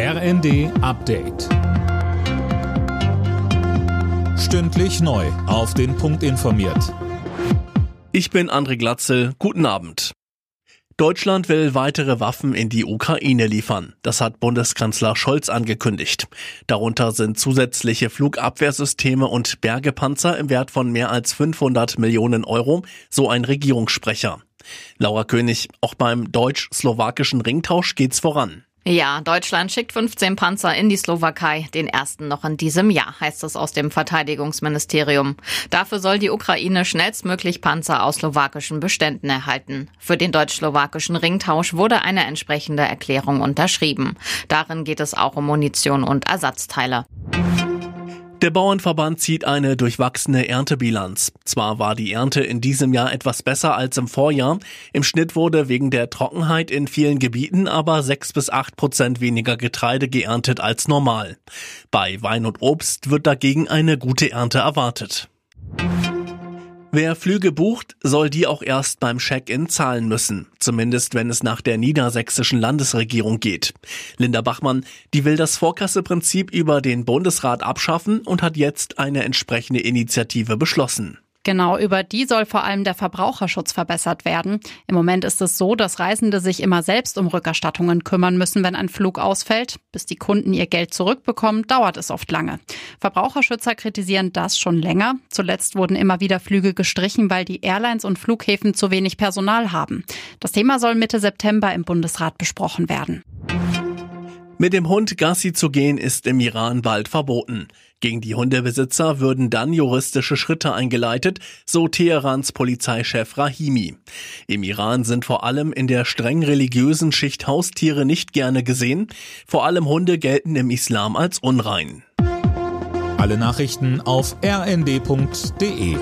RND Update. Stündlich neu. Auf den Punkt informiert. Ich bin André Glatzel. Guten Abend. Deutschland will weitere Waffen in die Ukraine liefern. Das hat Bundeskanzler Scholz angekündigt. Darunter sind zusätzliche Flugabwehrsysteme und Bergepanzer im Wert von mehr als 500 Millionen Euro, so ein Regierungssprecher. Laura König, auch beim deutsch-slowakischen Ringtausch geht's voran. Ja, Deutschland schickt 15 Panzer in die Slowakei, den ersten noch in diesem Jahr, heißt es aus dem Verteidigungsministerium. Dafür soll die Ukraine schnellstmöglich Panzer aus slowakischen Beständen erhalten. Für den deutsch-slowakischen Ringtausch wurde eine entsprechende Erklärung unterschrieben. Darin geht es auch um Munition und Ersatzteile. Der Bauernverband zieht eine durchwachsene Erntebilanz. Zwar war die Ernte in diesem Jahr etwas besser als im Vorjahr. Im Schnitt wurde wegen der Trockenheit in vielen Gebieten aber sechs bis acht Prozent weniger Getreide geerntet als normal. Bei Wein und Obst wird dagegen eine gute Ernte erwartet. Wer Flüge bucht, soll die auch erst beim Check-in zahlen müssen. Zumindest wenn es nach der niedersächsischen Landesregierung geht. Linda Bachmann, die will das Vorkasseprinzip über den Bundesrat abschaffen und hat jetzt eine entsprechende Initiative beschlossen. Genau, über die soll vor allem der Verbraucherschutz verbessert werden. Im Moment ist es so, dass Reisende sich immer selbst um Rückerstattungen kümmern müssen, wenn ein Flug ausfällt. Bis die Kunden ihr Geld zurückbekommen, dauert es oft lange. Verbraucherschützer kritisieren das schon länger. Zuletzt wurden immer wieder Flüge gestrichen, weil die Airlines und Flughäfen zu wenig Personal haben. Das Thema soll Mitte September im Bundesrat besprochen werden. Mit dem Hund Gassi zu gehen ist im Iran bald verboten. Gegen die Hundebesitzer würden dann juristische Schritte eingeleitet, so Teherans Polizeichef Rahimi. Im Iran sind vor allem in der streng religiösen Schicht Haustiere nicht gerne gesehen. Vor allem Hunde gelten im Islam als unrein. Alle Nachrichten auf rnd.de